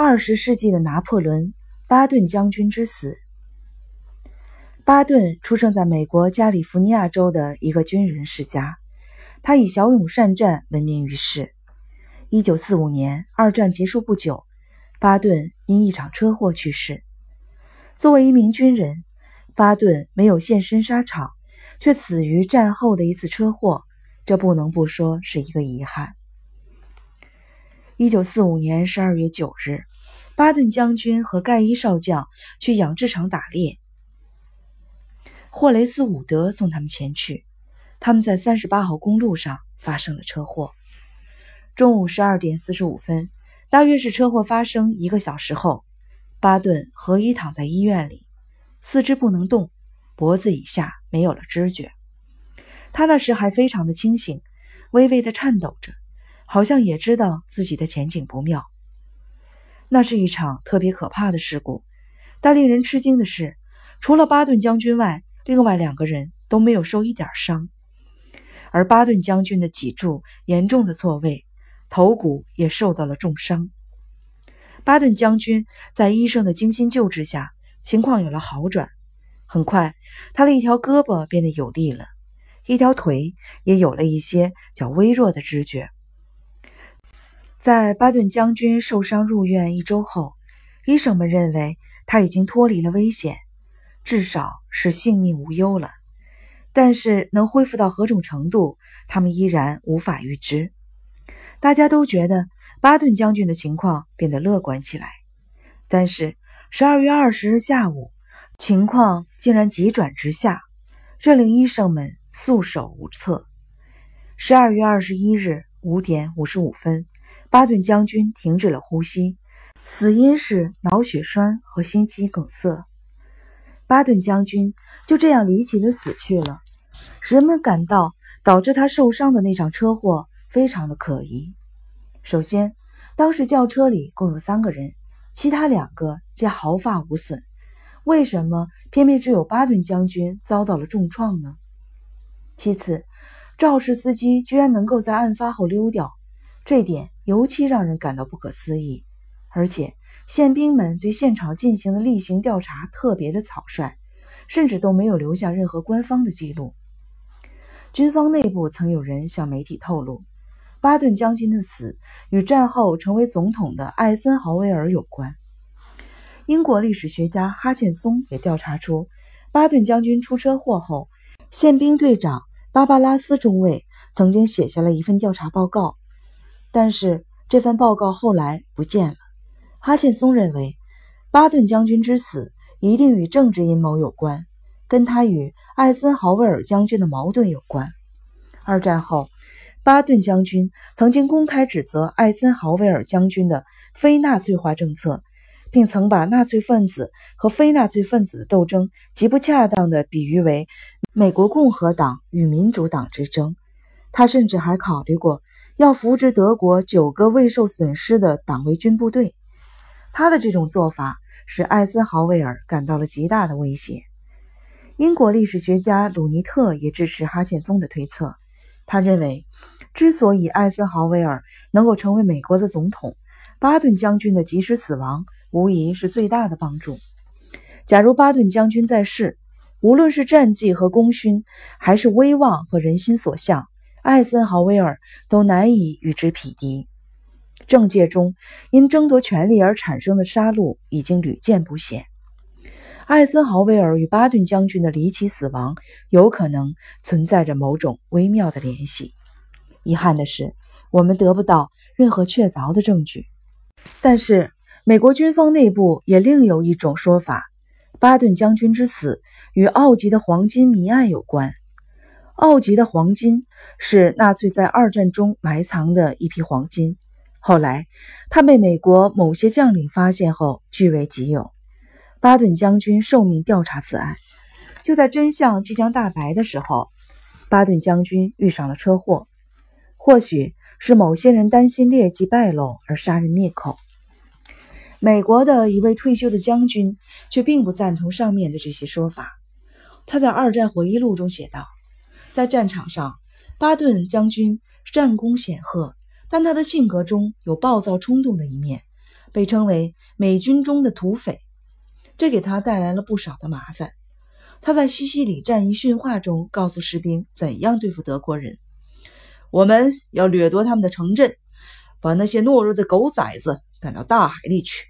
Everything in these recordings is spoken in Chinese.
二十世纪的拿破仑，巴顿将军之死。巴顿出生在美国加利福尼亚州的一个军人世家，他以骁勇善战闻名于世。一九四五年，二战结束不久，巴顿因一场车祸去世。作为一名军人，巴顿没有现身沙场，却死于战后的一次车祸，这不能不说是一个遗憾。一九四五年十二月九日，巴顿将军和盖伊少将去养殖场打猎，霍雷斯·伍德送他们前去。他们在三十八号公路上发生了车祸。中午十二点四十五分，大约是车祸发生一个小时后，巴顿合衣躺在医院里，四肢不能动，脖子以下没有了知觉。他那时还非常的清醒，微微的颤抖着。好像也知道自己的前景不妙。那是一场特别可怕的事故，但令人吃惊的是，除了巴顿将军外，另外两个人都没有受一点伤。而巴顿将军的脊柱严重的错位，头骨也受到了重伤。巴顿将军在医生的精心救治下，情况有了好转。很快，他的一条胳膊变得有力了，一条腿也有了一些较微弱的知觉。在巴顿将军受伤入院一周后，医生们认为他已经脱离了危险，至少是性命无忧了。但是能恢复到何种程度，他们依然无法预知。大家都觉得巴顿将军的情况变得乐观起来，但是十二月二十日下午，情况竟然急转直下，这令医生们束手无策。十二月二十一日五点五十五分。巴顿将军停止了呼吸，死因是脑血栓和心肌梗塞。巴顿将军就这样离奇的死去了。人们感到导致他受伤的那场车祸非常的可疑。首先，当时轿车里共有三个人，其他两个皆毫发无损，为什么偏偏只有巴顿将军遭到了重创呢？其次，肇事司机居然能够在案发后溜掉，这点。尤其让人感到不可思议，而且宪兵们对现场进行的例行调查特别的草率，甚至都没有留下任何官方的记录。军方内部曾有人向媒体透露，巴顿将军的死与战后成为总统的艾森豪威尔有关。英国历史学家哈欠松也调查出，巴顿将军出车祸后，宪兵队长芭芭拉斯中尉曾经写下了一份调查报告。但是这份报告后来不见了。哈欠松认为，巴顿将军之死一定与政治阴谋有关，跟他与艾森豪威尔将军的矛盾有关。二战后，巴顿将军曾经公开指责艾森豪威尔将军的非纳粹化政策，并曾把纳粹分子和非纳粹分子的斗争极不恰当地比喻为美国共和党与民主党之争。他甚至还考虑过。要扶植德国九个未受损失的党卫军部队，他的这种做法使艾森豪威尔感到了极大的威胁。英国历史学家鲁尼特也支持哈欠松的推测，他认为，之所以艾森豪威尔能够成为美国的总统，巴顿将军的及时死亡无疑是最大的帮助。假如巴顿将军在世，无论是战绩和功勋，还是威望和人心所向。艾森豪威尔都难以与之匹敌。政界中因争夺权力而产生的杀戮已经屡见不鲜。艾森豪威尔与巴顿将军的离奇死亡有可能存在着某种微妙的联系。遗憾的是，我们得不到任何确凿的证据。但是，美国军方内部也另有一种说法：巴顿将军之死与奥吉的黄金谜案有关。奥吉的黄金是纳粹在二战中埋藏的一批黄金，后来他被美国某些将领发现后据为己有。巴顿将军受命调查此案，就在真相即将大白的时候，巴顿将军遇上了车祸。或许是某些人担心劣迹败露而杀人灭口。美国的一位退休的将军却并不赞同上面的这些说法。他在二战回忆录中写道。在战场上，巴顿将军战功显赫，但他的性格中有暴躁冲动的一面，被称为美军中的土匪，这给他带来了不少的麻烦。他在西西里战役训话中告诉士兵怎样对付德国人：“我们要掠夺他们的城镇，把那些懦弱的狗崽子赶到大海里去。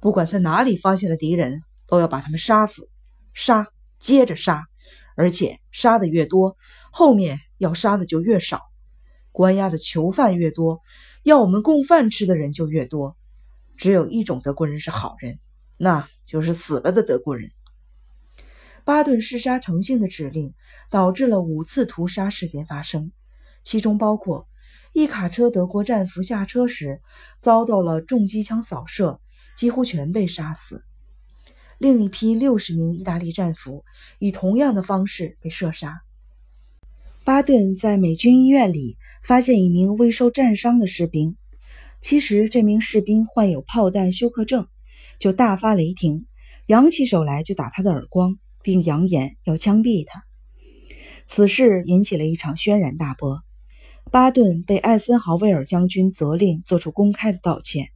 不管在哪里发现了敌人，都要把他们杀死，杀，接着杀，而且杀的越多，后面要杀的就越少。关押的囚犯越多，要我们供饭吃的人就越多。只有一种德国人是好人，那就是死了的德国人。”巴顿嗜杀成性的指令导致了五次屠杀事件发生，其中包括一卡车德国战俘下车时遭到了重机枪扫射，几乎全被杀死；另一批六十名意大利战俘以同样的方式被射杀。巴顿在美军医院里发现一名未受战伤的士兵，其实这名士兵患有炮弹休克症，就大发雷霆，扬起手来就打他的耳光。并扬言要枪毙他。此事引起了一场轩然大波。巴顿被艾森豪威尔将军责令做出公开的道歉。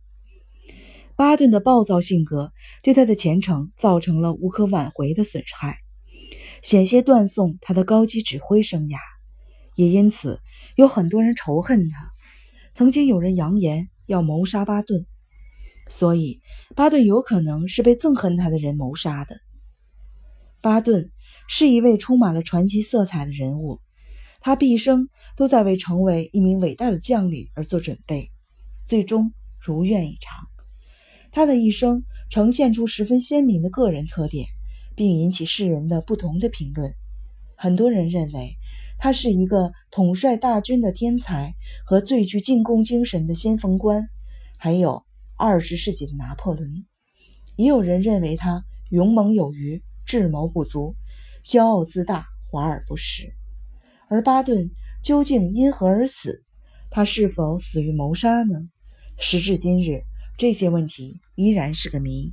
巴顿的暴躁性格对他的前程造成了无可挽回的损害，险些断送他的高级指挥生涯。也因此，有很多人仇恨他。曾经有人扬言要谋杀巴顿，所以巴顿有可能是被憎恨他的人谋杀的。巴顿是一位充满了传奇色彩的人物，他毕生都在为成为一名伟大的将领而做准备，最终如愿以偿。他的一生呈现出十分鲜明的个人特点，并引起世人的不同的评论。很多人认为他是一个统帅大军的天才和最具进攻精神的先锋官，还有二十世纪的拿破仑。也有人认为他勇猛有余。智谋不足，骄傲自大，华而不实。而巴顿究竟因何而死？他是否死于谋杀呢？时至今日，这些问题依然是个谜。